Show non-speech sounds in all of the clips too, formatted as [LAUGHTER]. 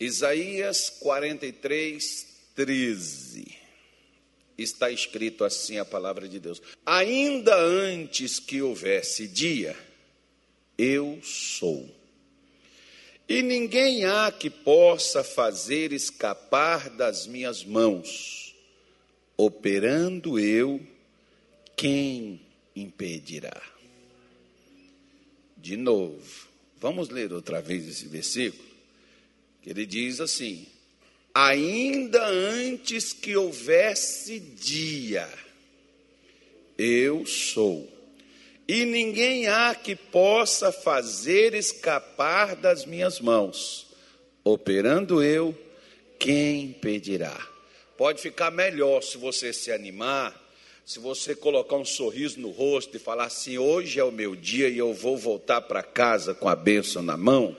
Isaías 43, 13. Está escrito assim a palavra de Deus: Ainda antes que houvesse dia, eu sou. E ninguém há que possa fazer escapar das minhas mãos. Operando eu, quem impedirá? De novo, vamos ler outra vez esse versículo que ele diz assim: ainda antes que houvesse dia, eu sou, e ninguém há que possa fazer escapar das minhas mãos, operando eu, quem impedirá? Pode ficar melhor se você se animar, se você colocar um sorriso no rosto e falar assim: hoje é o meu dia e eu vou voltar para casa com a bênção na mão.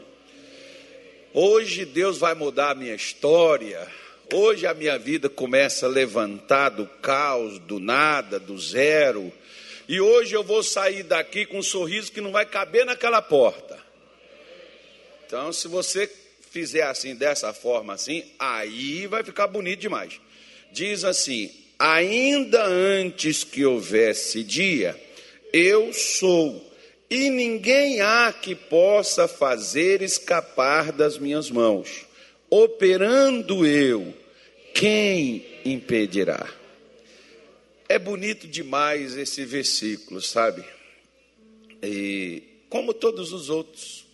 Hoje Deus vai mudar a minha história. Hoje a minha vida começa a levantar do caos, do nada, do zero. E hoje eu vou sair daqui com um sorriso que não vai caber naquela porta. Então, se você fizer assim, dessa forma assim, aí vai ficar bonito demais. Diz assim: ainda antes que houvesse dia, eu sou e ninguém há que possa fazer escapar das minhas mãos. Operando eu, quem impedirá? É bonito demais esse versículo, sabe? E como todos os outros.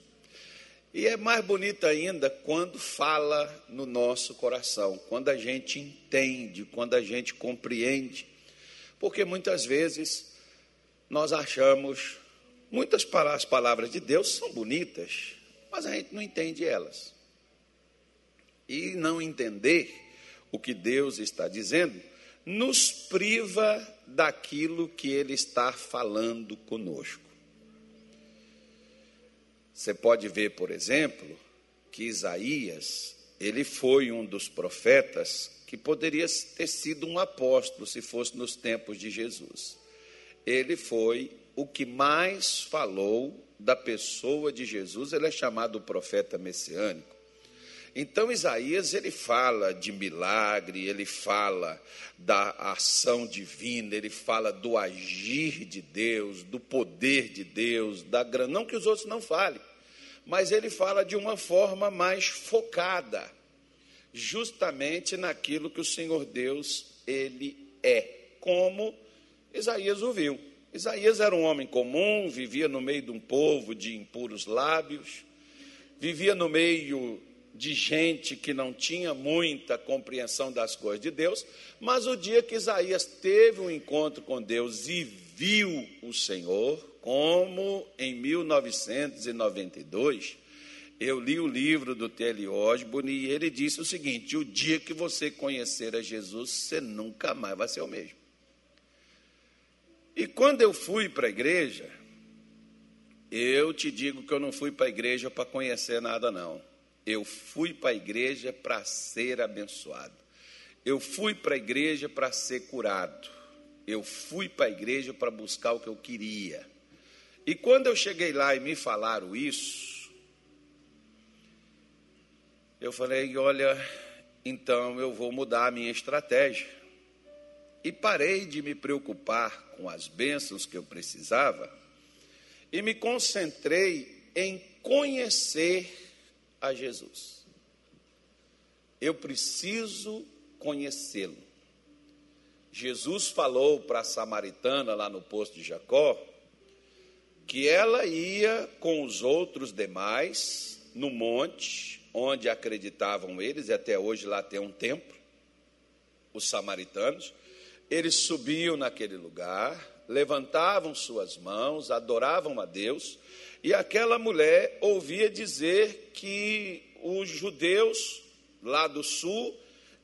E é mais bonito ainda quando fala no nosso coração, quando a gente entende, quando a gente compreende. Porque muitas vezes nós achamos Muitas palavras de Deus são bonitas, mas a gente não entende elas. E não entender o que Deus está dizendo nos priva daquilo que Ele está falando conosco. Você pode ver, por exemplo, que Isaías, ele foi um dos profetas que poderia ter sido um apóstolo se fosse nos tempos de Jesus. Ele foi o que mais falou da pessoa de Jesus, ele é chamado profeta messiânico. Então Isaías ele fala de milagre, ele fala da ação divina, ele fala do agir de Deus, do poder de Deus, da grande, não que os outros não falem, mas ele fala de uma forma mais focada, justamente naquilo que o Senhor Deus ele é, como Isaías ouviu. Isaías era um homem comum, vivia no meio de um povo de impuros lábios, vivia no meio de gente que não tinha muita compreensão das coisas de Deus, mas o dia que Isaías teve um encontro com Deus e viu o Senhor, como em 1992, eu li o livro do T.L. Osborne e ele disse o seguinte: o dia que você conhecer a Jesus, você nunca mais vai ser o mesmo. E quando eu fui para a igreja, eu te digo que eu não fui para a igreja para conhecer nada, não. Eu fui para a igreja para ser abençoado. Eu fui para a igreja para ser curado. Eu fui para a igreja para buscar o que eu queria. E quando eu cheguei lá e me falaram isso, eu falei: olha, então eu vou mudar a minha estratégia. E parei de me preocupar com as bênçãos que eu precisava e me concentrei em conhecer a Jesus. Eu preciso conhecê-lo. Jesus falou para a samaritana lá no posto de Jacó que ela ia com os outros demais no monte onde acreditavam eles, e até hoje lá tem um templo, os samaritanos eles subiam naquele lugar, levantavam suas mãos, adoravam a Deus, e aquela mulher ouvia dizer que os judeus lá do sul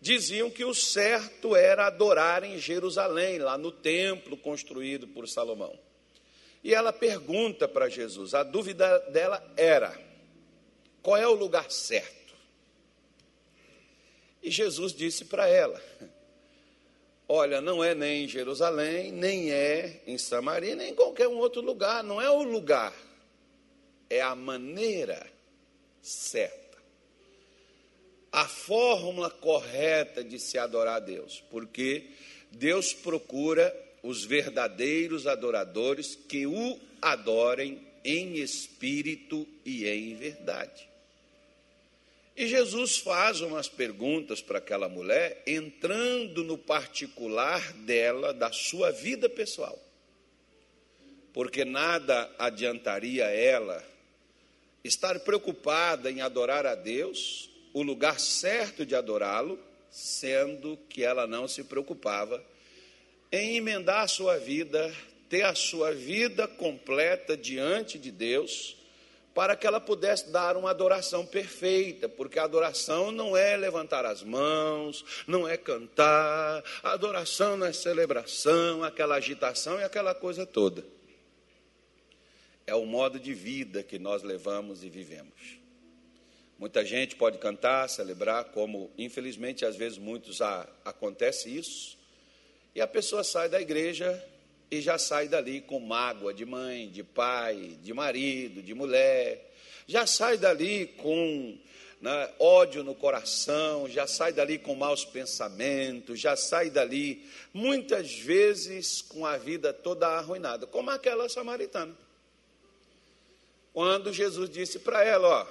diziam que o certo era adorar em Jerusalém, lá no templo construído por Salomão. E ela pergunta para Jesus, a dúvida dela era: qual é o lugar certo? E Jesus disse para ela: Olha, não é nem em Jerusalém, nem é em Samaria, nem em qualquer um outro lugar. Não é o lugar, é a maneira certa. a fórmula correta de se adorar a Deus, porque Deus procura os verdadeiros adoradores que o adorem em espírito e em verdade. E Jesus faz umas perguntas para aquela mulher, entrando no particular dela, da sua vida pessoal. Porque nada adiantaria ela estar preocupada em adorar a Deus, o lugar certo de adorá-lo, sendo que ela não se preocupava em emendar a sua vida, ter a sua vida completa diante de Deus, para que ela pudesse dar uma adoração perfeita, porque a adoração não é levantar as mãos, não é cantar, a adoração não é celebração, aquela agitação e aquela coisa toda. É o modo de vida que nós levamos e vivemos. Muita gente pode cantar, celebrar, como infelizmente às vezes muitos a, acontece isso, e a pessoa sai da igreja e já sai dali com mágoa de mãe, de pai, de marido, de mulher, já sai dali com né, ódio no coração, já sai dali com maus pensamentos, já sai dali muitas vezes com a vida toda arruinada, como aquela samaritana. Quando Jesus disse para ela, ó,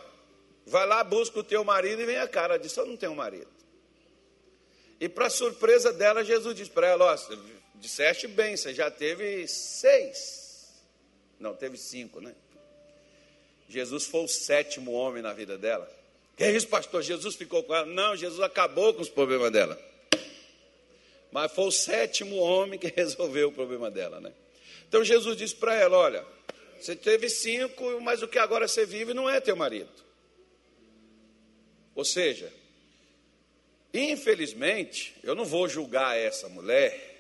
vai lá, busca o teu marido e vem a cara, ela disse, eu não tenho marido. E para surpresa dela, Jesus disse para ela: Ó, disseste bem, você já teve seis. Não, teve cinco, né? Jesus foi o sétimo homem na vida dela. Que é isso, pastor? Jesus ficou com ela? Não, Jesus acabou com os problemas dela. Mas foi o sétimo homem que [LAUGHS] resolveu o problema dela, né? Então Jesus disse para ela: Olha, você teve cinco, mas o que agora você vive não é teu marido. Ou seja, Infelizmente, eu não vou julgar essa mulher,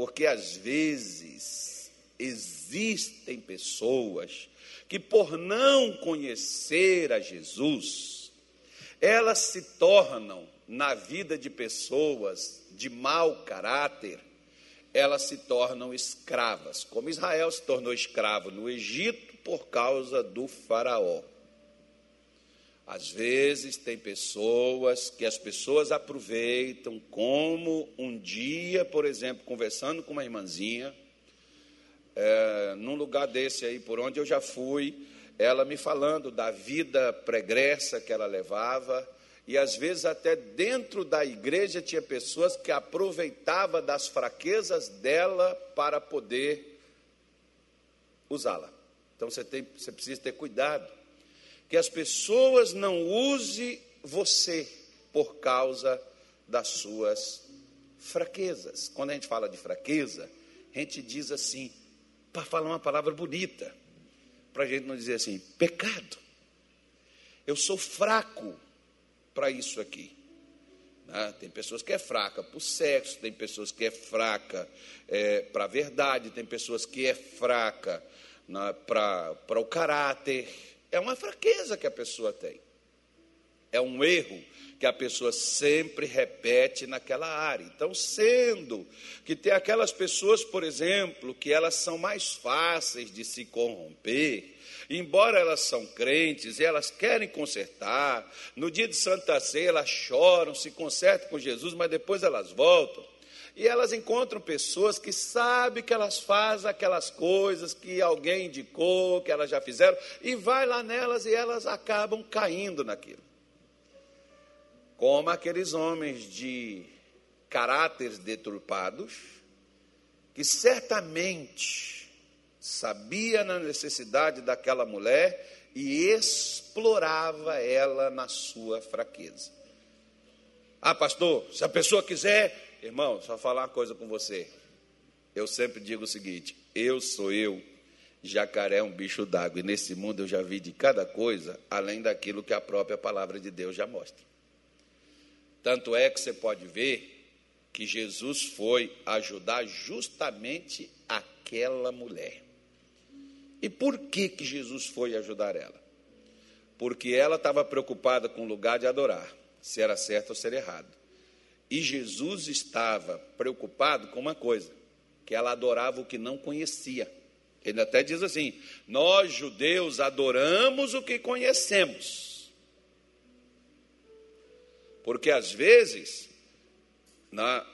porque às vezes existem pessoas que, por não conhecer a Jesus, elas se tornam, na vida de pessoas de mau caráter, elas se tornam escravas, como Israel se tornou escravo no Egito por causa do Faraó. Às vezes tem pessoas que as pessoas aproveitam, como um dia, por exemplo, conversando com uma irmãzinha, é, num lugar desse aí por onde eu já fui, ela me falando da vida pregressa que ela levava, e às vezes até dentro da igreja tinha pessoas que aproveitavam das fraquezas dela para poder usá-la. Então você, tem, você precisa ter cuidado que as pessoas não usem você por causa das suas fraquezas. Quando a gente fala de fraqueza, a gente diz assim, para falar uma palavra bonita, para a gente não dizer assim, pecado. Eu sou fraco para isso aqui. Né? Tem pessoas que é fraca para o sexo, tem pessoas que é fraca é, para a verdade, tem pessoas que é fraca né, para o caráter é uma fraqueza que a pessoa tem. É um erro que a pessoa sempre repete naquela área. Então, sendo que tem aquelas pessoas, por exemplo, que elas são mais fáceis de se corromper, embora elas são crentes e elas querem consertar, no dia de Santa Ceia elas choram, se consertam com Jesus, mas depois elas voltam. E elas encontram pessoas que sabem que elas fazem aquelas coisas que alguém indicou, que elas já fizeram, e vai lá nelas e elas acabam caindo naquilo. Como aqueles homens de caráteres deturpados, que certamente sabia na necessidade daquela mulher e explorava ela na sua fraqueza. Ah, pastor, se a pessoa quiser Irmão, só falar uma coisa com você. Eu sempre digo o seguinte: eu sou eu, jacaré é um bicho d'água, e nesse mundo eu já vi de cada coisa, além daquilo que a própria palavra de Deus já mostra. Tanto é que você pode ver que Jesus foi ajudar justamente aquela mulher. E por que, que Jesus foi ajudar ela? Porque ela estava preocupada com o lugar de adorar, se era certo ou se era errado. E Jesus estava preocupado com uma coisa: que ela adorava o que não conhecia. Ele até diz assim: Nós judeus adoramos o que conhecemos. Porque às vezes, na,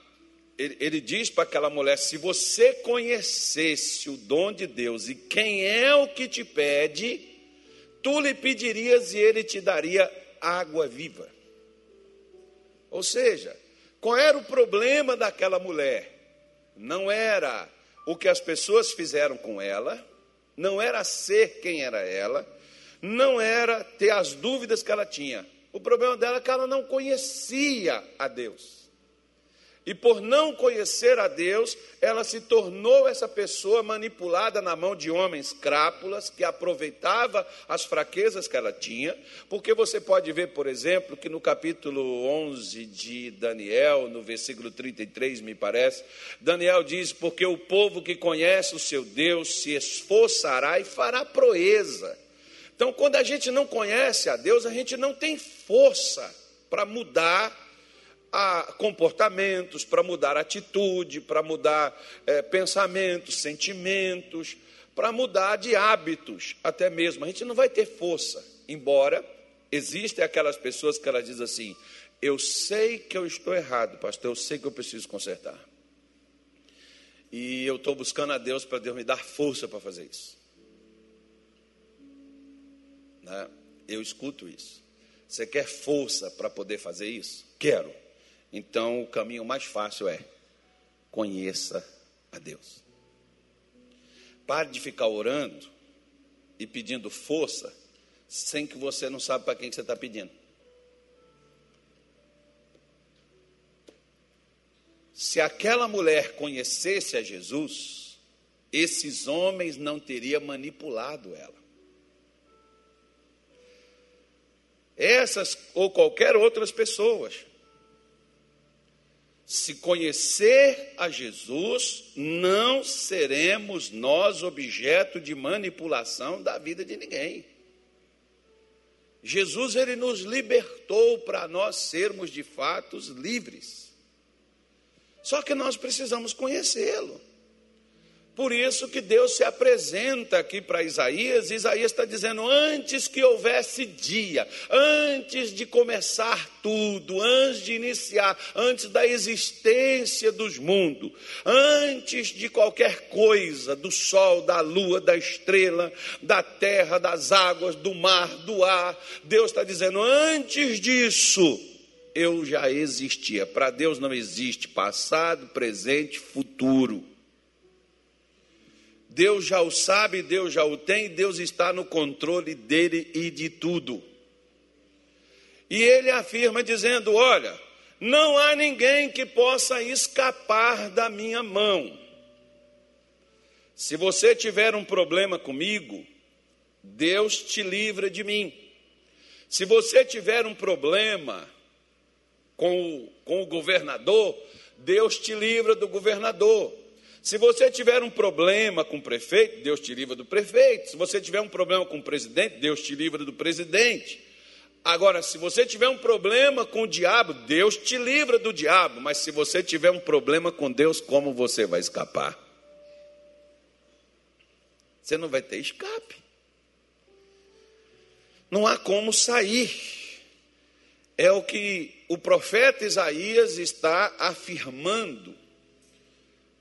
ele, ele diz para aquela mulher: se você conhecesse o dom de Deus e quem é o que te pede, tu lhe pedirias e ele te daria água viva. Ou seja, qual era o problema daquela mulher? Não era o que as pessoas fizeram com ela, não era ser quem era ela, não era ter as dúvidas que ela tinha. O problema dela é que ela não conhecia a Deus. E por não conhecer a Deus, ela se tornou essa pessoa manipulada na mão de homens crápulas que aproveitava as fraquezas que ela tinha, porque você pode ver, por exemplo, que no capítulo 11 de Daniel, no versículo 33, me parece, Daniel diz: "Porque o povo que conhece o seu Deus se esforçará e fará proeza". Então, quando a gente não conhece a Deus, a gente não tem força para mudar a comportamentos, para mudar atitude, para mudar é, pensamentos, sentimentos, para mudar de hábitos até mesmo. A gente não vai ter força, embora existem aquelas pessoas que elas dizem assim: eu sei que eu estou errado, pastor, eu sei que eu preciso consertar. E eu estou buscando a Deus para Deus me dar força para fazer isso. Né? Eu escuto isso. Você quer força para poder fazer isso? Quero. Então, o caminho mais fácil é conheça a Deus. Pare de ficar orando e pedindo força sem que você não sabe para quem que você está pedindo. Se aquela mulher conhecesse a Jesus, esses homens não teriam manipulado ela. Essas ou qualquer outras pessoas se conhecer a Jesus, não seremos nós objeto de manipulação da vida de ninguém. Jesus ele nos libertou para nós sermos de fato livres. Só que nós precisamos conhecê-lo. Por isso que Deus se apresenta aqui para Isaías, Isaías está dizendo: antes que houvesse dia, antes de começar tudo, antes de iniciar, antes da existência dos mundos, antes de qualquer coisa, do sol, da lua, da estrela, da terra, das águas, do mar, do ar, Deus está dizendo: antes disso, eu já existia. Para Deus não existe passado, presente, futuro. Deus já o sabe, Deus já o tem, Deus está no controle dele e de tudo. E ele afirma dizendo: Olha, não há ninguém que possa escapar da minha mão. Se você tiver um problema comigo, Deus te livra de mim. Se você tiver um problema com o, com o governador, Deus te livra do governador. Se você tiver um problema com o prefeito, Deus te livra do prefeito. Se você tiver um problema com o presidente, Deus te livra do presidente. Agora, se você tiver um problema com o diabo, Deus te livra do diabo. Mas se você tiver um problema com Deus, como você vai escapar? Você não vai ter escape. Não há como sair. É o que o profeta Isaías está afirmando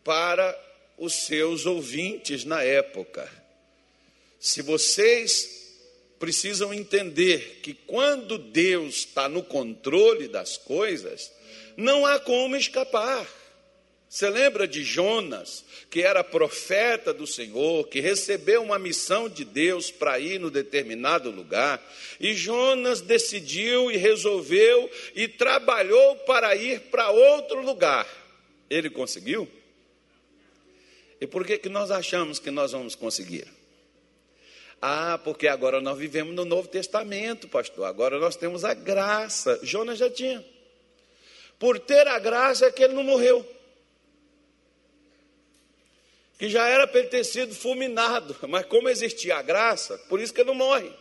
para os seus ouvintes na época. Se vocês precisam entender que quando Deus está no controle das coisas, não há como escapar. Você lembra de Jonas, que era profeta do Senhor, que recebeu uma missão de Deus para ir no determinado lugar, e Jonas decidiu e resolveu e trabalhou para ir para outro lugar. Ele conseguiu? E por que, que nós achamos que nós vamos conseguir? Ah, porque agora nós vivemos no Novo Testamento, pastor. Agora nós temos a graça. Jonas já tinha. Por ter a graça é que ele não morreu. Que já era para ele ter sido fulminado. [LAUGHS] Mas como existia a graça, por isso que ele não morre.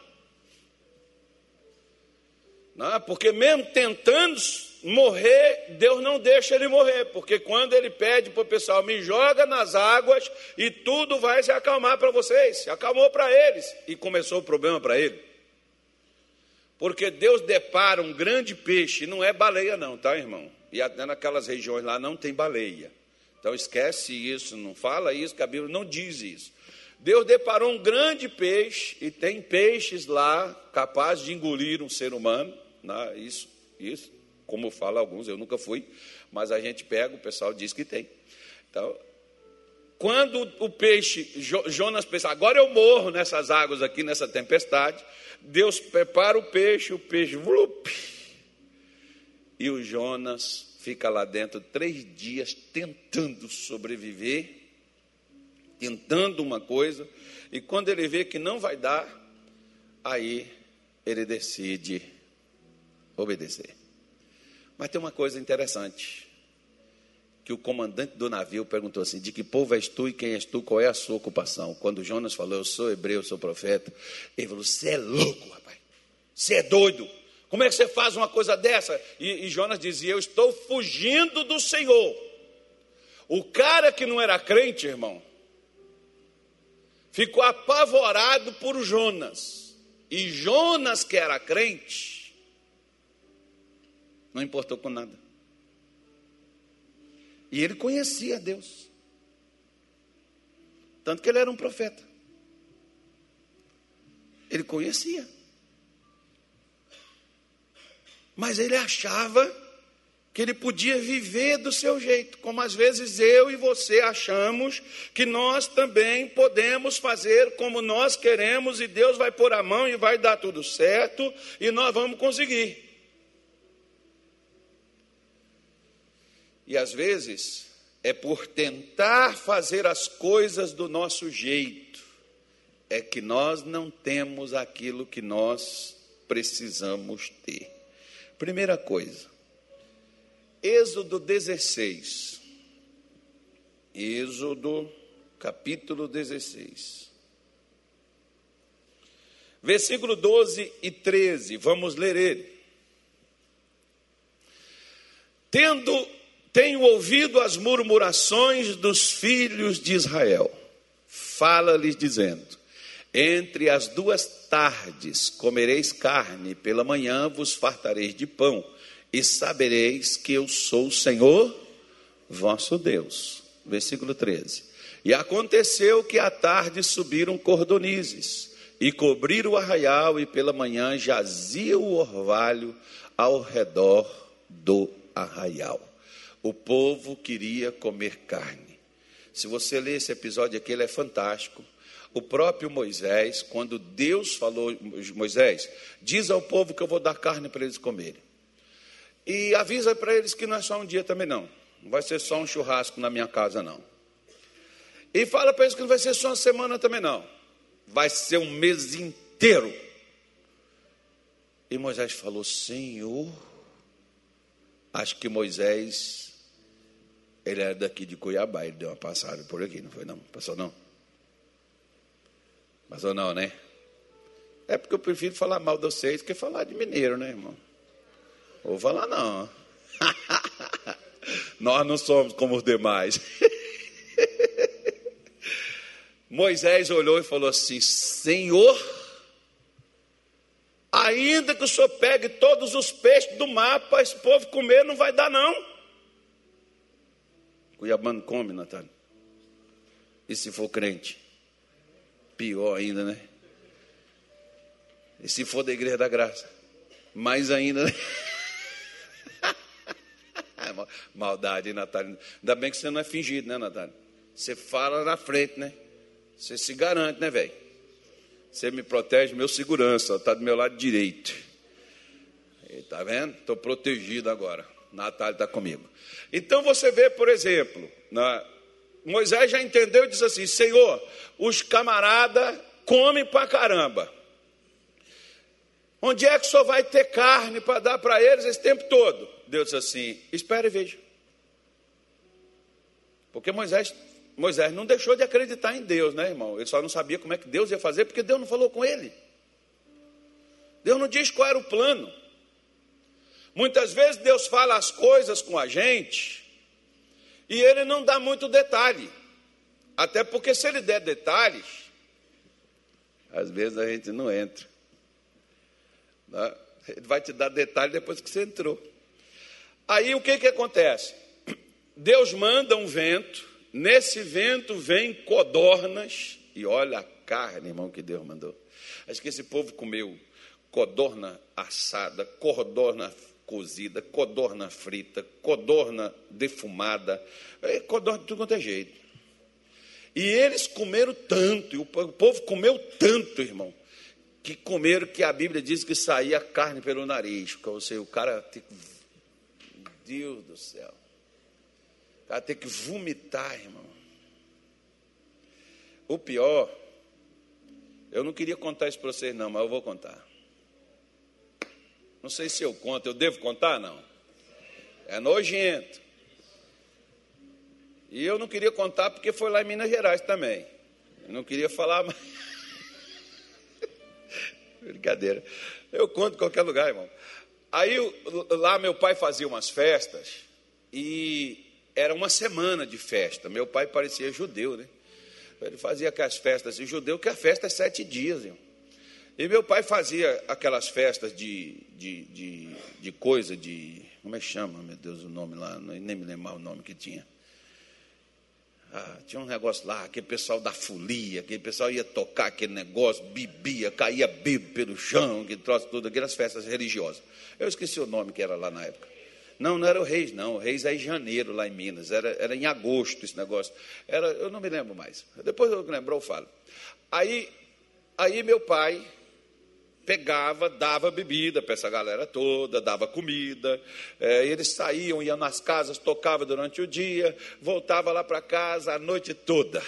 Não, porque mesmo tentando morrer, Deus não deixa ele morrer, porque quando ele pede para o pessoal, me joga nas águas e tudo vai se acalmar para vocês, se acalmou para eles e começou o problema para ele. Porque Deus depara um grande peixe, não é baleia, não, tá, irmão? E até naquelas regiões lá não tem baleia. Então esquece isso, não fala isso, que a Bíblia não diz isso. Deus deparou um grande peixe, e tem peixes lá capazes de engolir um ser humano. Né? Isso, isso, como fala alguns, eu nunca fui, mas a gente pega, o pessoal diz que tem. Então, quando o peixe, Jonas pensa, agora eu morro nessas águas aqui, nessa tempestade, Deus prepara o peixe, o peixe, vlup, e o Jonas fica lá dentro três dias tentando sobreviver, tentando uma coisa, e quando ele vê que não vai dar, aí ele decide obedecer. Mas tem uma coisa interessante que o comandante do navio perguntou assim: De que povo és tu e quem és tu? Qual é a sua ocupação? Quando Jonas falou, Eu sou hebreu, sou profeta, ele falou: Você é louco, rapaz, você é doido. Como é que você faz uma coisa dessa? E, e Jonas dizia: Eu estou fugindo do Senhor. O cara que não era crente, irmão, ficou apavorado por Jonas. E Jonas, que era crente, não importou com nada. E ele conhecia Deus. Tanto que ele era um profeta. Ele conhecia. Mas ele achava que ele podia viver do seu jeito, como às vezes eu e você achamos que nós também podemos fazer como nós queremos e Deus vai pôr a mão e vai dar tudo certo e nós vamos conseguir. E às vezes é por tentar fazer as coisas do nosso jeito, é que nós não temos aquilo que nós precisamos ter. Primeira coisa, Êxodo 16. Êxodo, capítulo 16. Versículo 12 e 13, vamos ler ele. Tendo tenho ouvido as murmurações dos filhos de Israel. Fala-lhes dizendo: Entre as duas tardes comereis carne, pela manhã vos fartareis de pão, e sabereis que eu sou o Senhor vosso Deus. Versículo 13. E aconteceu que à tarde subiram cordonizes e cobriram o arraial, e pela manhã jazia o orvalho ao redor do arraial. O povo queria comer carne. Se você ler esse episódio aqui, ele é fantástico. O próprio Moisés, quando Deus falou, Moisés, diz ao povo que eu vou dar carne para eles comerem. E avisa para eles que não é só um dia também não. Não vai ser só um churrasco na minha casa não. E fala para eles que não vai ser só uma semana também não. Vai ser um mês inteiro. E Moisés falou: Senhor, acho que Moisés ele era daqui de Cuiabá, ele deu uma passada por aqui, não foi não? Passou não? Passou não, né? É porque eu prefiro falar mal de vocês que falar de mineiro, né, irmão? Vou falar não. [LAUGHS] Nós não somos como os demais. [LAUGHS] Moisés olhou e falou assim: Senhor, ainda que o senhor pegue todos os peixes do mar para esse povo comer, não vai dar, não. Cuiabano come, Natália. E se for crente? Pior ainda, né? E se for da igreja da graça? Mais ainda, né? [LAUGHS] Maldade, Natália. Ainda bem que você não é fingido, né, Natália? Você fala na frente, né? Você se garante, né, velho? Você me protege, meu segurança, está do meu lado direito. Está vendo? Estou protegido agora. Natália está comigo. Então você vê, por exemplo, na, Moisés já entendeu e diz assim: Senhor, os camaradas comem para caramba. Onde é que senhor vai ter carne para dar para eles esse tempo todo? Deus disse assim: espere e veja. Porque Moisés, Moisés não deixou de acreditar em Deus, né, irmão? Ele só não sabia como é que Deus ia fazer, porque Deus não falou com ele. Deus não diz qual era o plano. Muitas vezes Deus fala as coisas com a gente e ele não dá muito detalhe. Até porque se ele der detalhes, às vezes a gente não entra. Né? Ele vai te dar detalhe depois que você entrou. Aí o que, que acontece? Deus manda um vento, nesse vento vem codornas, e olha a carne, irmão, que Deus mandou. Acho que esse povo comeu codorna assada, codorna cozida, codorna frita, codorna defumada, é, codorna de tudo quanto é jeito. E eles comeram tanto, e o povo comeu tanto, irmão, que comeram que a Bíblia diz que saía carne pelo nariz. Ou seja, o cara Deus do céu. O cara tem que vomitar, irmão. O pior, eu não queria contar isso para vocês, não, mas eu vou contar. Não sei se eu conto, eu devo contar? Não. É nojento. E eu não queria contar porque foi lá em Minas Gerais também. Eu não queria falar mais. [LAUGHS] Brincadeira. Eu conto em qualquer lugar, irmão. Aí lá meu pai fazia umas festas e era uma semana de festa. Meu pai parecia judeu, né? Ele fazia aquelas festas de judeu, que a festa é sete dias. Irmão. E meu pai fazia aquelas festas de, de, de, de coisa, de. Como é que chama, meu Deus, o nome lá? Nem me lembro o nome que tinha. Ah, tinha um negócio lá, aquele pessoal da folia, aquele pessoal ia tocar aquele negócio, bebia, caía bebo pelo chão, que troço tudo, aquelas festas religiosas. Eu esqueci o nome que era lá na época. Não, não era o Reis, não. O Reis é em janeiro, lá em Minas. Era, era em agosto esse negócio. Era, eu não me lembro mais. Depois eu lembro, eu falo. Aí, aí meu pai pegava, dava bebida para essa galera toda, dava comida, é, eles saíam, iam nas casas, tocava durante o dia, voltava lá para casa a noite toda.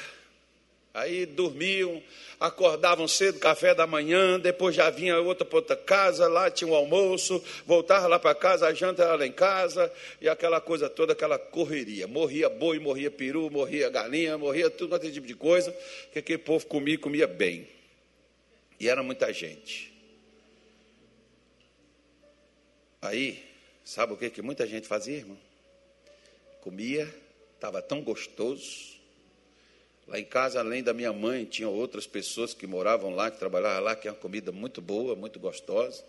Aí dormiam, acordavam cedo, café da manhã, depois já vinha outra para outra casa, lá tinha um almoço, voltava lá para casa, a janta era lá em casa, e aquela coisa toda, aquela correria. Morria boi, morria peru, morria galinha, morria tudo aquele tipo de coisa, que aquele povo comia comia bem. E era muita gente. Aí, sabe o que, que muita gente fazia, irmão? Comia, estava tão gostoso. Lá em casa, além da minha mãe, tinha outras pessoas que moravam lá, que trabalhavam lá, que é uma comida muito boa, muito gostosa.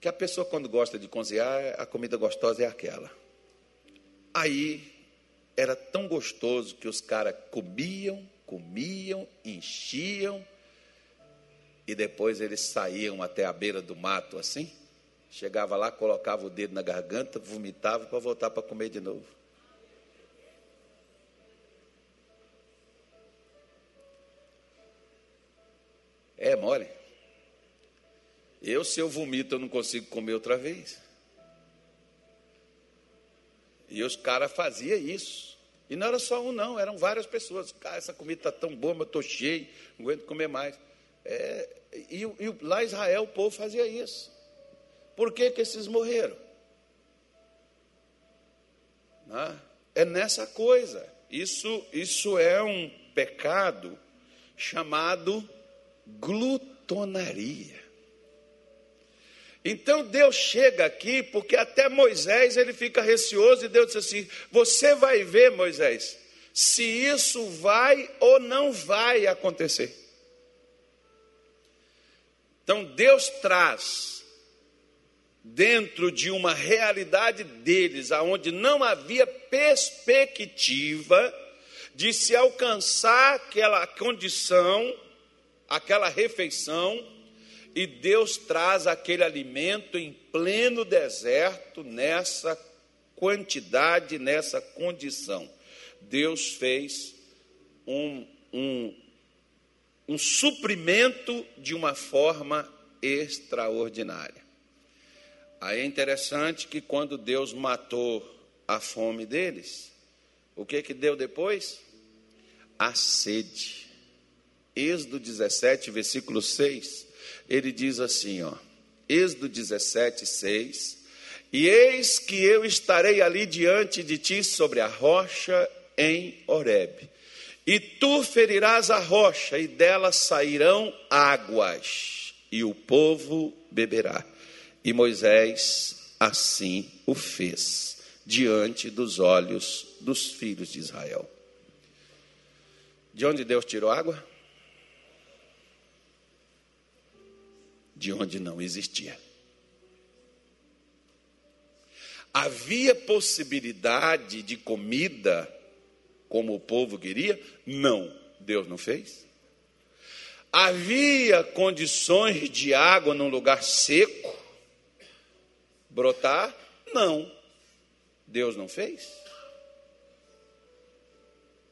Que a pessoa, quando gosta de cozinhar, a comida gostosa é aquela. Aí, era tão gostoso que os caras comiam, comiam, enchiam, e depois eles saíam até a beira do mato assim Chegava lá, colocava o dedo na garganta, vomitava para voltar para comer de novo. É mole. Eu, se eu vomito, eu não consigo comer outra vez. E os caras faziam isso. E não era só um, não, eram várias pessoas. Cara, essa comida está tão boa, mas estou cheio, não aguento comer mais. É, e, e lá em Israel o povo fazia isso. Por que, que esses morreram? Né? É nessa coisa. Isso, isso é um pecado chamado glutonaria. Então Deus chega aqui, porque até Moisés ele fica receoso e Deus diz assim: Você vai ver, Moisés, se isso vai ou não vai acontecer. Então Deus traz dentro de uma realidade deles, aonde não havia perspectiva de se alcançar aquela condição, aquela refeição, e Deus traz aquele alimento em pleno deserto, nessa quantidade, nessa condição. Deus fez um, um, um suprimento de uma forma extraordinária. Aí é interessante que quando Deus matou a fome deles, o que que deu depois? A sede. Êxodo 17, versículo 6, ele diz assim, ó. Êxodo 17, 6. E eis que eu estarei ali diante de ti sobre a rocha em Horebe. E tu ferirás a rocha, e dela sairão águas, e o povo beberá. E Moisés assim o fez, diante dos olhos dos filhos de Israel. De onde Deus tirou água? de onde não existia. Havia possibilidade de comida como o povo queria? Não. Deus não fez. Havia condições de água num lugar seco brotar? Não. Deus não fez.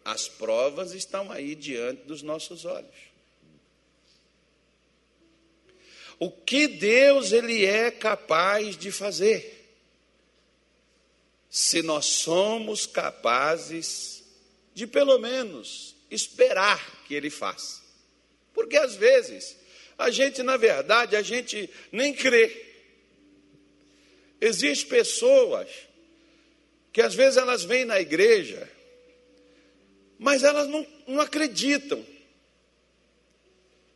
As provas estão aí diante dos nossos olhos. O que Deus ele é capaz de fazer? se nós somos capazes de, pelo menos, esperar que Ele faça. Porque às vezes, a gente, na verdade, a gente nem crê. Existem pessoas que às vezes elas vêm na igreja, mas elas não, não acreditam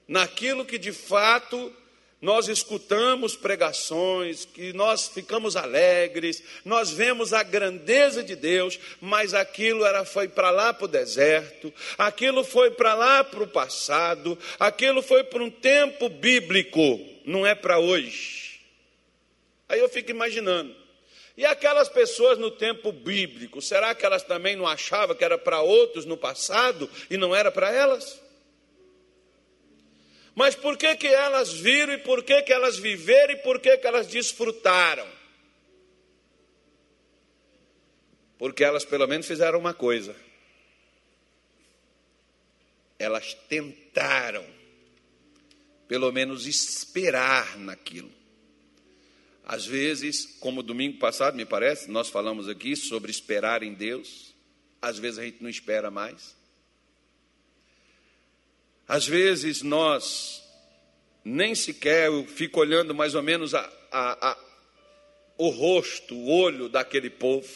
naquilo que de fato nós escutamos pregações, que nós ficamos alegres, nós vemos a grandeza de Deus, mas aquilo era foi para lá para o deserto, aquilo foi para lá para o passado, aquilo foi para um tempo bíblico, não é para hoje. Aí eu fico imaginando. E aquelas pessoas no tempo bíblico, será que elas também não achavam que era para outros no passado e não era para elas? Mas por que, que elas viram e por que, que elas viveram e por que, que elas desfrutaram? Porque elas pelo menos fizeram uma coisa. Elas tentaram, pelo menos, esperar naquilo. Às vezes, como domingo passado, me parece, nós falamos aqui sobre esperar em Deus. Às vezes a gente não espera mais. Às vezes nós nem sequer eu fico olhando mais ou menos a, a, a, o rosto, o olho daquele povo.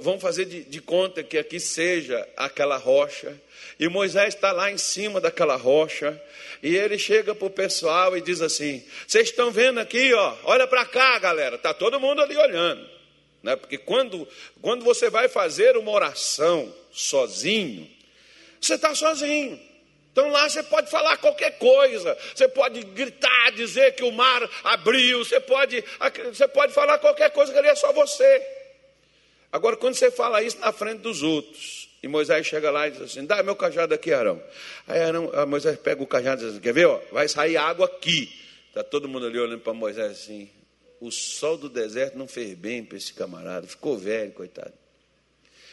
Vamos fazer de, de, conta que aqui seja aquela rocha. E Moisés está lá em cima daquela rocha. E ele chega para o pessoal e diz assim: Vocês estão vendo aqui, ó, olha para cá, galera. Está todo mundo ali olhando. Né? Porque quando, quando você vai fazer uma oração sozinho, você está sozinho. Então lá você pode falar qualquer coisa, você pode gritar, dizer que o mar abriu, você pode, você pode falar qualquer coisa que ali é só você. Agora, quando você fala isso na frente dos outros, e Moisés chega lá e diz assim: dá meu cajado aqui, Arão. Aí Arão, Moisés pega o cajado e diz assim: quer ver? Ó, vai sair água aqui. Está todo mundo ali olhando para Moisés assim. O sol do deserto não fez bem para esse camarada, ficou velho, coitado.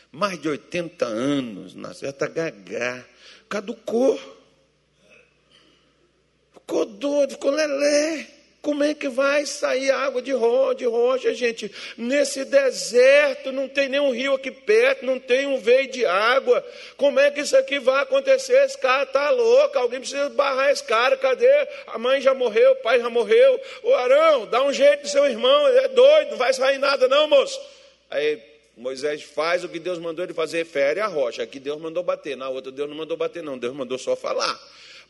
Mais de 80 anos, na certa gagá caducou. Ficou doido, ficou lelé. Como é que vai sair água de, ro de rocha, gente? Nesse deserto, não tem nenhum rio aqui perto, não tem um veio de água. Como é que isso aqui vai acontecer? Esse cara está louco, alguém precisa barrar esse cara. Cadê? A mãe já morreu, o pai já morreu. O Arão, dá um jeito do seu irmão, ele é doido, não vai sair nada, não, moço. Aí Moisés faz o que Deus mandou ele fazer, fere a rocha. Aqui Deus mandou bater, na outra Deus não mandou bater, não. Deus mandou só falar.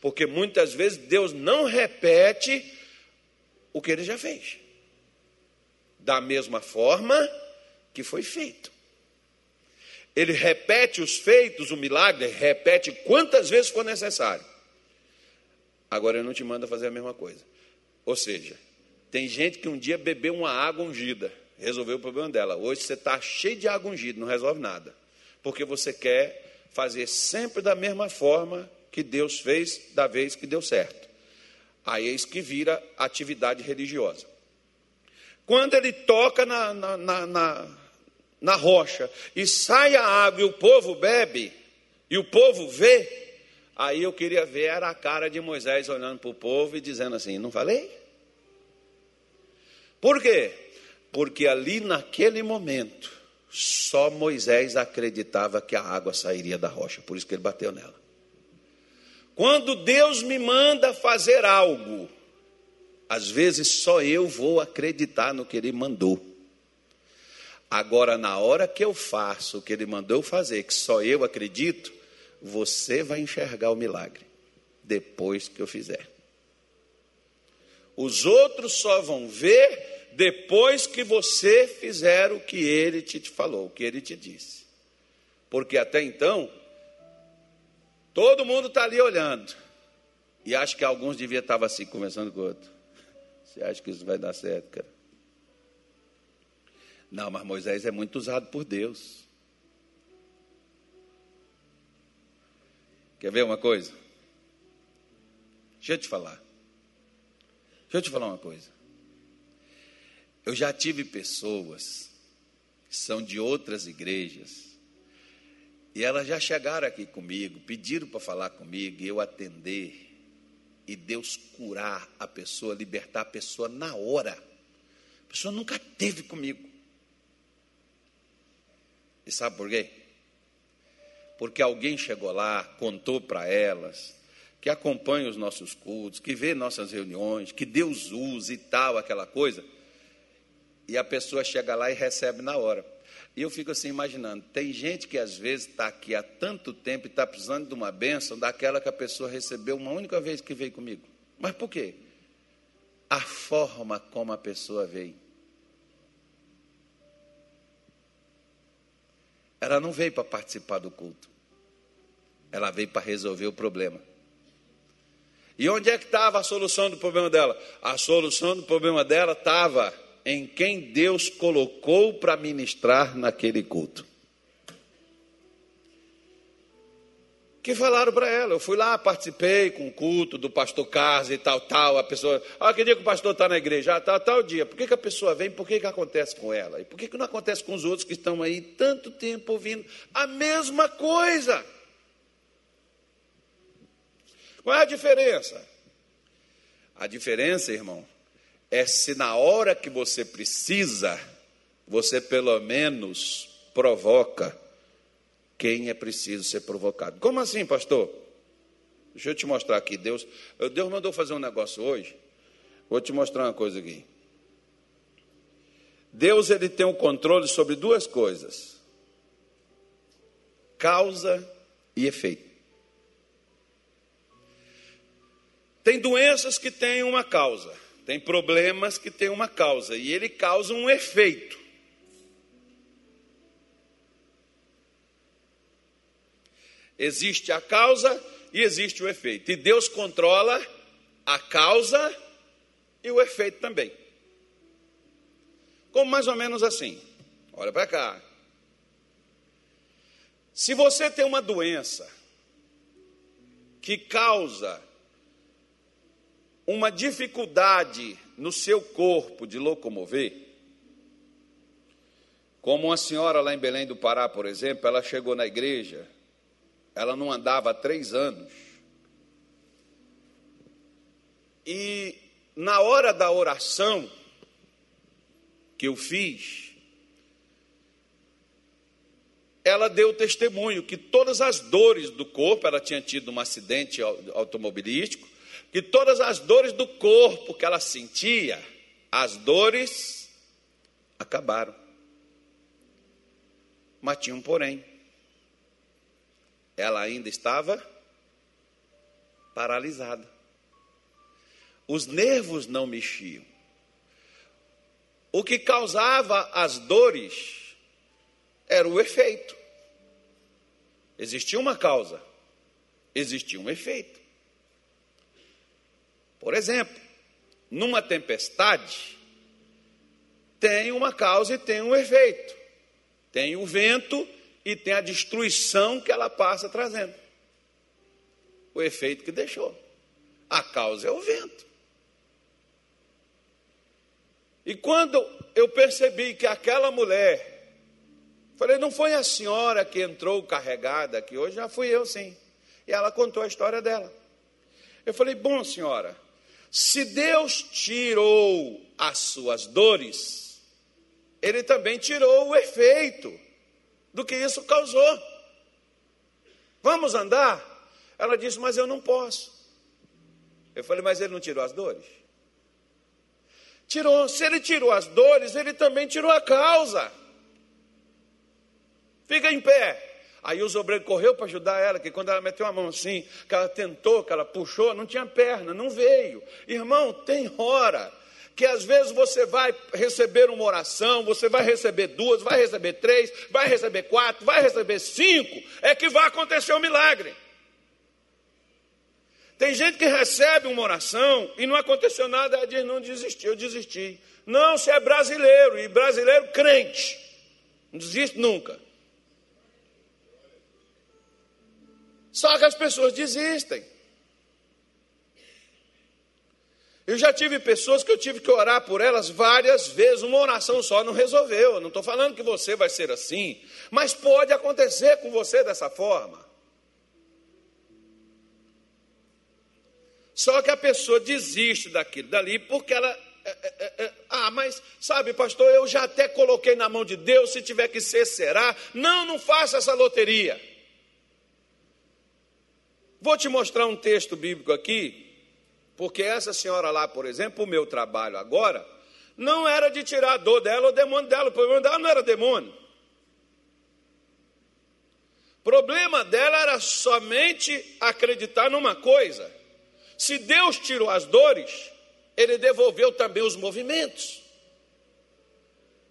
Porque muitas vezes Deus não repete o que ele já fez. Da mesma forma que foi feito. Ele repete os feitos, o milagre, repete quantas vezes for necessário. Agora ele não te manda fazer a mesma coisa. Ou seja, tem gente que um dia bebeu uma água ungida resolveu o problema dela. Hoje você está cheio de água ungida, não resolve nada. Porque você quer fazer sempre da mesma forma que Deus fez da vez que deu certo. Aí eis que vira atividade religiosa. Quando ele toca na, na, na, na, na rocha e sai a água e o povo bebe, e o povo vê, aí eu queria ver era a cara de Moisés olhando para o povo e dizendo assim: Não falei? Por quê? porque ali naquele momento só Moisés acreditava que a água sairia da rocha, por isso que ele bateu nela. Quando Deus me manda fazer algo, às vezes só eu vou acreditar no que ele mandou. Agora, na hora que eu faço o que ele mandou fazer, que só eu acredito, você vai enxergar o milagre depois que eu fizer. Os outros só vão ver depois que você fizer o que ele te falou, o que ele te disse. Porque até então, todo mundo está ali olhando. E acho que alguns deviam estar assim, conversando com o outro. Você acha que isso vai dar certo, cara? Não, mas Moisés é muito usado por Deus. Quer ver uma coisa? Deixa eu te falar. Deixa eu te falar uma coisa. Eu já tive pessoas que são de outras igrejas e elas já chegaram aqui comigo, pediram para falar comigo, eu atender, e Deus curar a pessoa, libertar a pessoa na hora. A pessoa nunca teve comigo. E sabe por quê? Porque alguém chegou lá, contou para elas, que acompanha os nossos cultos, que vê nossas reuniões, que Deus usa e tal, aquela coisa, e a pessoa chega lá e recebe na hora. E eu fico assim imaginando: tem gente que às vezes está aqui há tanto tempo e está precisando de uma bênção daquela que a pessoa recebeu uma única vez que veio comigo. Mas por quê? A forma como a pessoa veio. Ela não veio para participar do culto. Ela veio para resolver o problema. E onde é que estava a solução do problema dela? A solução do problema dela estava em quem Deus colocou para ministrar naquele culto. Que falaram para ela, eu fui lá, participei com o culto do pastor Carlos e tal, tal, a pessoa, ah, que dia que o pastor está na igreja? Ah, tal, tal dia. Por que, que a pessoa vem? Por que, que acontece com ela? E por que, que não acontece com os outros que estão aí tanto tempo ouvindo a mesma coisa? Qual é a diferença? A diferença, irmão, é se na hora que você precisa, você pelo menos provoca quem é preciso ser provocado. Como assim, pastor? Deixa eu te mostrar aqui. Deus, Deus mandou fazer um negócio hoje. Vou te mostrar uma coisa aqui. Deus ele tem o um controle sobre duas coisas: causa e efeito. Tem doenças que têm uma causa. Tem problemas que têm uma causa e ele causa um efeito. Existe a causa e existe o efeito. E Deus controla a causa e o efeito também. Como mais ou menos assim. Olha para cá. Se você tem uma doença que causa uma dificuldade no seu corpo de locomover, como uma senhora lá em Belém do Pará, por exemplo, ela chegou na igreja, ela não andava há três anos, e na hora da oração que eu fiz, ela deu testemunho que todas as dores do corpo, ela tinha tido um acidente automobilístico, que todas as dores do corpo que ela sentia, as dores acabaram. Mas tinha um porém. Ela ainda estava paralisada. Os nervos não mexiam. O que causava as dores era o efeito. Existia uma causa, existia um efeito. Por exemplo, numa tempestade, tem uma causa e tem um efeito. Tem o vento e tem a destruição que ela passa trazendo. O efeito que deixou. A causa é o vento. E quando eu percebi que aquela mulher, falei, não foi a senhora que entrou carregada aqui hoje, já fui eu sim. E ela contou a história dela. Eu falei, bom senhora, se Deus tirou as suas dores, Ele também tirou o efeito do que isso causou. Vamos andar? Ela disse, mas eu não posso. Eu falei, mas ele não tirou as dores? Tirou. Se ele tirou as dores, ele também tirou a causa. Fica em pé. Aí os obreiros correu para ajudar ela, que quando ela meteu a mão assim, que ela tentou, que ela puxou, não tinha perna, não veio. Irmão, tem hora que às vezes você vai receber uma oração, você vai receber duas, vai receber três, vai receber quatro, vai receber cinco, é que vai acontecer um milagre. Tem gente que recebe uma oração e não aconteceu nada, ela diz: não desisti, eu desisti. Não, você é brasileiro, e brasileiro crente. Não desiste nunca. Só que as pessoas desistem. Eu já tive pessoas que eu tive que orar por elas várias vezes, uma oração só não resolveu. Eu não estou falando que você vai ser assim, mas pode acontecer com você dessa forma. Só que a pessoa desiste daquilo dali porque ela. É, é, é, é ah, mas sabe, pastor, eu já até coloquei na mão de Deus, se tiver que ser, será. Não, não faça essa loteria. Vou te mostrar um texto bíblico aqui, porque essa senhora lá, por exemplo, o meu trabalho agora, não era de tirar a dor dela ou o demônio dela. O problema dela não era demônio. O problema dela era somente acreditar numa coisa. Se Deus tirou as dores, ele devolveu também os movimentos.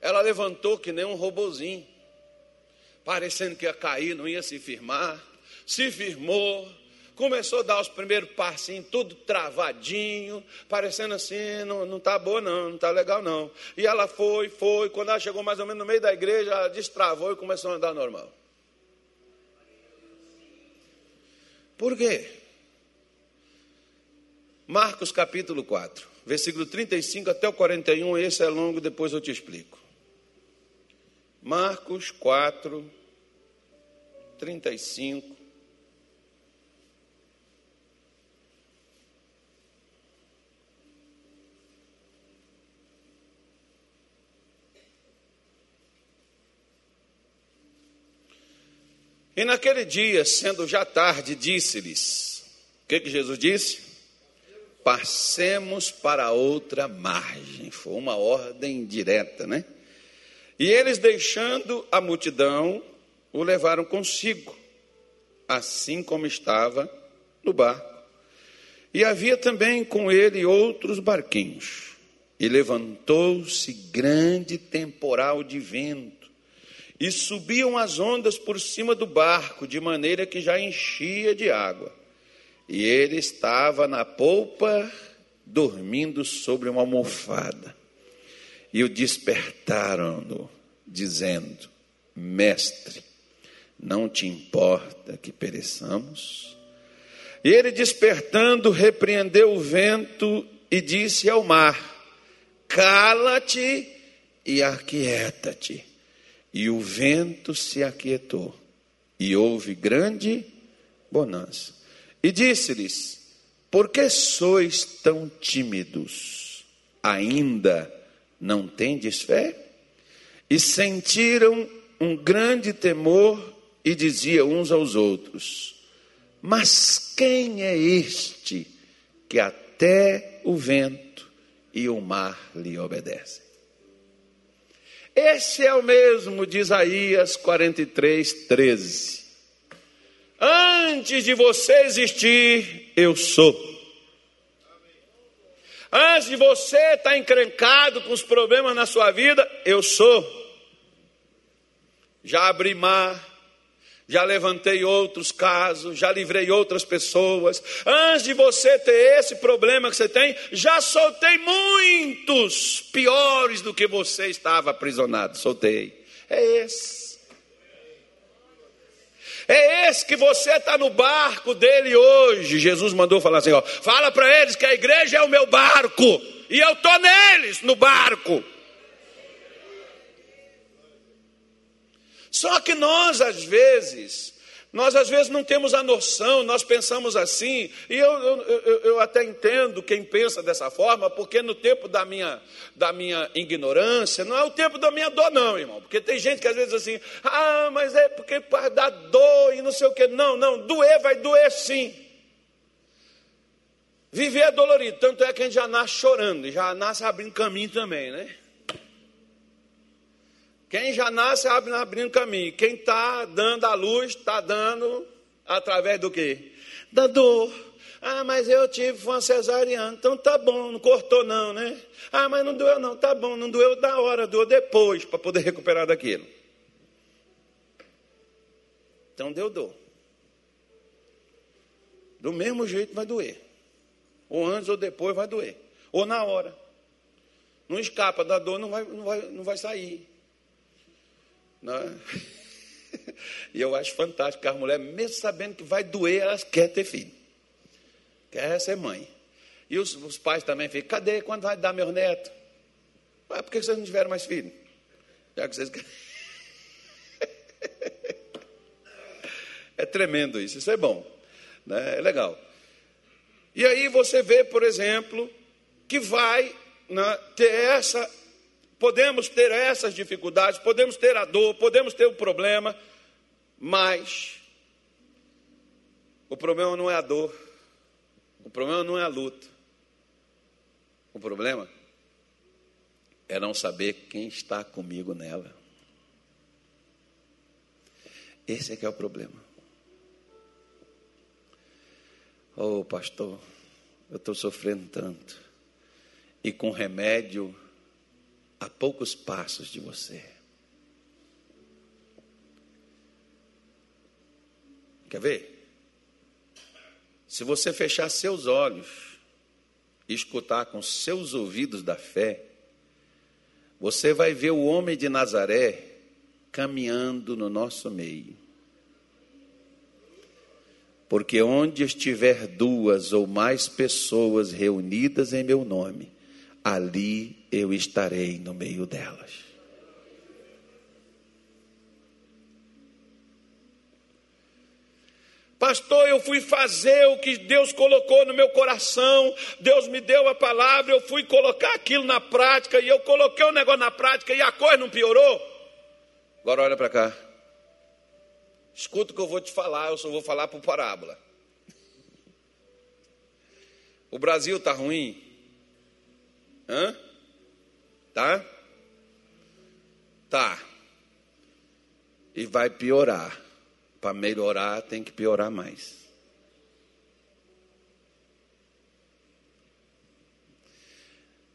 Ela levantou que nem um robozinho, parecendo que ia cair, não ia se firmar. Se firmou, começou a dar os primeiros passinhos, tudo travadinho, parecendo assim, não, não tá boa não, não tá legal não. E ela foi, foi, quando ela chegou mais ou menos no meio da igreja, ela destravou e começou a andar normal. Por quê? Marcos capítulo 4, versículo 35 até o 41, esse é longo, depois eu te explico. Marcos 4, 35 E naquele dia, sendo já tarde, disse-lhes: O que, que Jesus disse? Passemos para outra margem. Foi uma ordem direta, né? E eles, deixando a multidão, o levaram consigo, assim como estava no barco. E havia também com ele outros barquinhos. E levantou-se grande temporal de vento e subiam as ondas por cima do barco, de maneira que já enchia de água. E ele estava na polpa, dormindo sobre uma almofada. E o despertaram-no, dizendo: Mestre, não te importa que pereçamos? E ele, despertando, repreendeu o vento e disse ao mar: Cala-te e aquieta-te. E o vento se aquietou, e houve grande bonança. E disse-lhes: Por que sois tão tímidos? Ainda não tendes fé? E sentiram um grande temor e diziam uns aos outros: Mas quem é este que até o vento e o mar lhe obedecem? Esse é o mesmo de Isaías 43, 13. Antes de você existir, eu sou. Antes de você estar tá encrencado com os problemas na sua vida, eu sou. Já abri mar, já levantei outros casos, já livrei outras pessoas. Antes de você ter esse problema que você tem, já soltei muitos piores do que você estava aprisionado. Soltei. É esse. É esse que você está no barco dele hoje. Jesus mandou falar assim: ó, fala para eles que a igreja é o meu barco e eu estou neles no barco. Só que nós, às vezes, nós às vezes não temos a noção, nós pensamos assim, e eu, eu, eu, até entendo quem pensa dessa forma, porque no tempo da minha, da minha ignorância, não é o tempo da minha dor, não, irmão. Porque tem gente que às vezes assim, ah, mas é porque dá dor e não sei o que. Não, não, doer vai doer sim. Viver é dolorido, tanto é que a gente já nasce chorando, já nasce abrindo caminho também, né? Quem já nasce abre, abrindo caminho. Quem está dando a luz, está dando através do quê? Da dor. Ah, mas eu tive uma cesariana, então tá bom, não cortou não, né? Ah, mas não doeu não, tá bom, não doeu da hora, doeu depois, para poder recuperar daquilo. Então deu dor. Do mesmo jeito vai doer. Ou antes ou depois vai doer. Ou na hora. Não escapa da dor, não vai, não vai, não vai sair. Não é? [LAUGHS] E eu acho fantástico que as mulheres, mesmo sabendo que vai doer, elas querem ter filho. Quer ser mãe. E os, os pais também ficam, cadê? Quando vai dar meus netos? Ah, por que vocês não tiveram mais filho? Já que vocês [LAUGHS] É tremendo isso, isso é bom, né? é legal. E aí você vê, por exemplo, que vai né, ter essa, podemos ter essas dificuldades, podemos ter a dor, podemos ter o problema, mas o problema não é a dor, o problema não é a luta, o problema é não saber quem está comigo nela. Esse é que é o problema. Oh, pastor, eu estou sofrendo tanto. E com remédio a poucos passos de você. Quer ver? Se você fechar seus olhos e escutar com seus ouvidos da fé, você vai ver o homem de Nazaré caminhando no nosso meio. Porque onde estiver duas ou mais pessoas reunidas em meu nome, ali eu estarei no meio delas. Pastor, eu fui fazer o que Deus colocou no meu coração, Deus me deu a palavra, eu fui colocar aquilo na prática, e eu coloquei o negócio na prática e a coisa não piorou. Agora olha para cá. Escuta o que eu vou te falar, eu só vou falar por parábola. O Brasil está ruim? Hã? Tá? Tá. E vai piorar. Para melhorar, tem que piorar mais.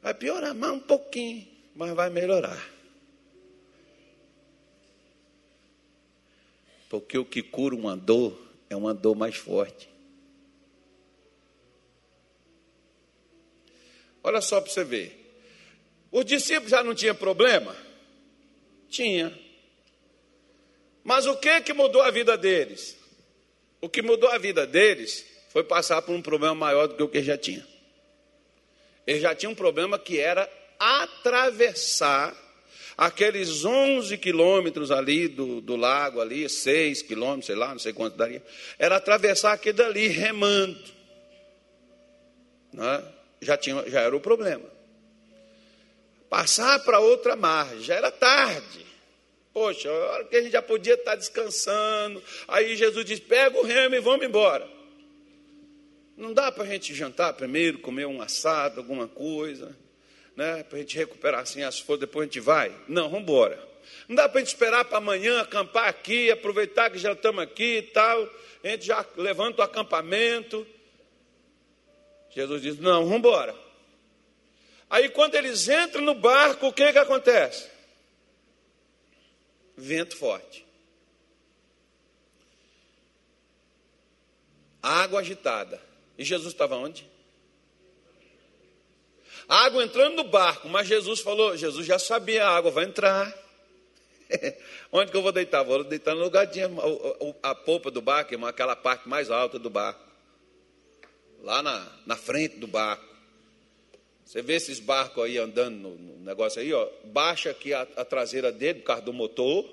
Vai piorar mais um pouquinho, mas vai melhorar. Porque o que cura uma dor é uma dor mais forte. Olha só para você ver. Os discípulos já não tinham problema? Tinha. Mas o que que mudou a vida deles? O que mudou a vida deles foi passar por um problema maior do que o que já tinha. Eles já tinham um problema que era atravessar aqueles 11 quilômetros ali do, do lago, ali, 6 quilômetros, sei lá, não sei quanto daria. Era atravessar aquele dali remando. É? Já, tinha, já era o problema. Passar para outra margem, já era tarde. Poxa, a hora que a gente já podia estar descansando. Aí Jesus diz: pega o remo e vamos embora. Não dá para a gente jantar primeiro, comer um assado, alguma coisa, né? Para a gente recuperar assim as forças, depois a gente vai? Não, vamos embora. Não dá para a gente esperar para amanhã acampar aqui, aproveitar que já estamos aqui e tal. A gente já levanta o acampamento. Jesus diz: não, vamos embora. Aí quando eles entram no barco, o que, que acontece? vento forte. Água agitada. E Jesus estava onde? água entrando no barco, mas Jesus falou: Jesus já sabia, a água vai entrar. [LAUGHS] Onde que eu vou deitar? Vou deitar no lugar de a, polpa do barco, aquela parte mais alta do barco. Lá na, na frente do barco. Você vê esses barcos aí andando no, no negócio aí, ó, baixa aqui a, a, traseira dele, por causa do motor,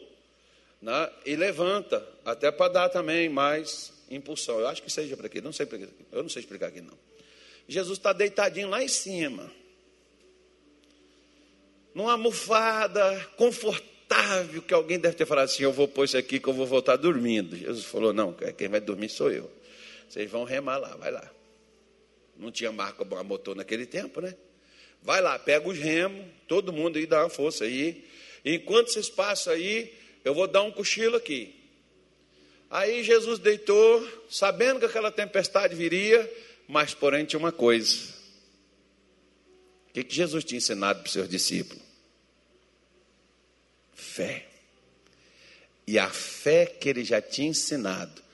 né, e levanta, até para dar também mais impulsão. Eu acho que seja para aqui, não sei para eu não sei explicar aqui não. Jesus está deitadinho lá em cima, numa almofada confortável, que alguém deve ter falado assim: Eu vou pôr isso aqui que eu vou voltar dormindo. Jesus falou: Não, quem vai dormir sou eu. Vocês vão remar lá, vai lá. Não tinha marca a motor naquele tempo, né? Vai lá, pega os remos, todo mundo aí dá uma força aí. Enquanto vocês passam aí, eu vou dar um cochilo aqui. Aí Jesus deitou, sabendo que aquela tempestade viria, mas porém tinha uma coisa. O que, que Jesus tinha ensinado para os seus discípulos? Fé. E a fé que ele já tinha ensinado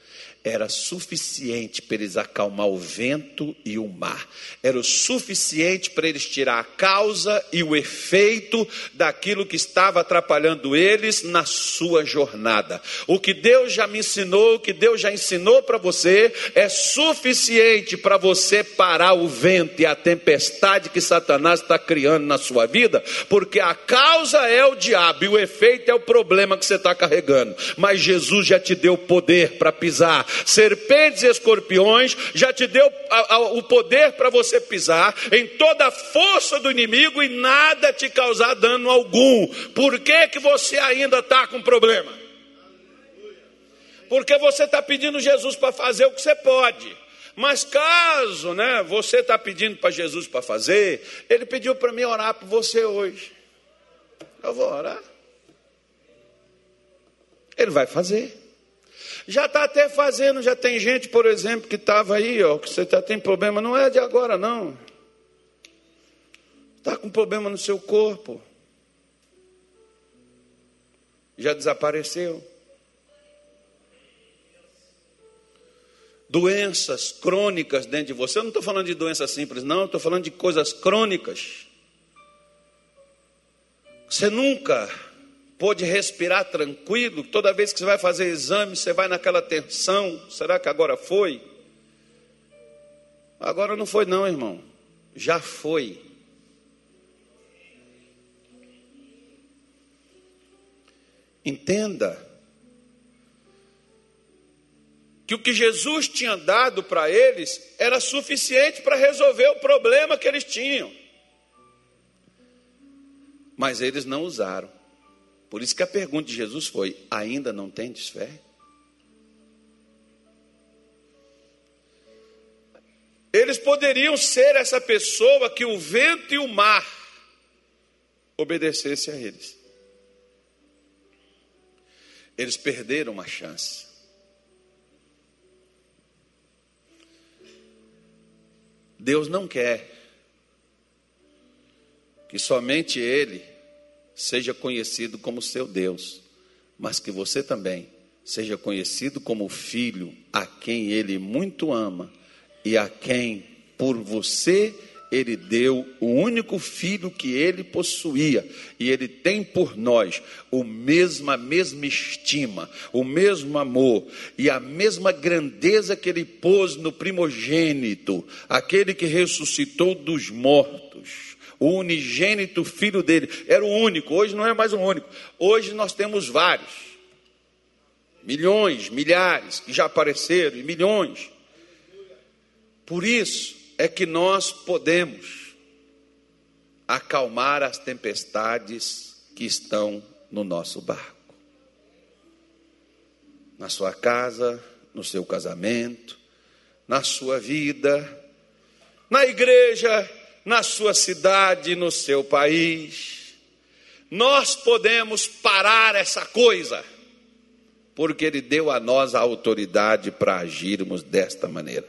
era suficiente para eles acalmar o vento e o mar. Era o suficiente para eles tirar a causa e o efeito daquilo que estava atrapalhando eles na sua jornada. O que Deus já me ensinou, o que Deus já ensinou para você, é suficiente para você parar o vento e a tempestade que Satanás está criando na sua vida, porque a causa é o diabo e o efeito é o problema que você está carregando. Mas Jesus já te deu poder para pisar serpentes e escorpiões, já te deu a, a, o poder para você pisar em toda a força do inimigo e nada te causar dano algum. Por que, que você ainda está com problema? Porque você está pedindo Jesus para fazer o que você pode. Mas caso né, você está pedindo para Jesus para fazer, ele pediu para mim orar por você hoje. Eu vou orar. Ele vai fazer. Já está até fazendo, já tem gente, por exemplo, que estava aí, ó, que você já tem problema, não é de agora, não. Está com problema no seu corpo. Já desapareceu. Doenças crônicas dentro de você. Eu não estou falando de doenças simples, não, estou falando de coisas crônicas. Você nunca pôde respirar tranquilo. Toda vez que você vai fazer exame, você vai naquela tensão. Será que agora foi? Agora não foi, não, irmão. Já foi. Entenda que o que Jesus tinha dado para eles era suficiente para resolver o problema que eles tinham. Mas eles não usaram. Por isso que a pergunta de Jesus foi: ainda não tendes fé? Eles poderiam ser essa pessoa que o vento e o mar obedecessem a eles. Eles perderam uma chance. Deus não quer que somente Ele seja conhecido como seu Deus, mas que você também seja conhecido como filho a quem ele muito ama e a quem por você ele deu o único filho que ele possuía, e ele tem por nós o mesmo, a mesma estima, o mesmo amor e a mesma grandeza que ele pôs no primogênito, aquele que ressuscitou dos mortos o unigênito filho dele. Era o único, hoje não é mais o único. Hoje nós temos vários. Milhões, milhares que já apareceram, e milhões. Por isso é que nós podemos acalmar as tempestades que estão no nosso barco. Na sua casa, no seu casamento, na sua vida, na igreja, na sua cidade, no seu país. Nós podemos parar essa coisa, porque Ele deu a nós a autoridade para agirmos desta maneira.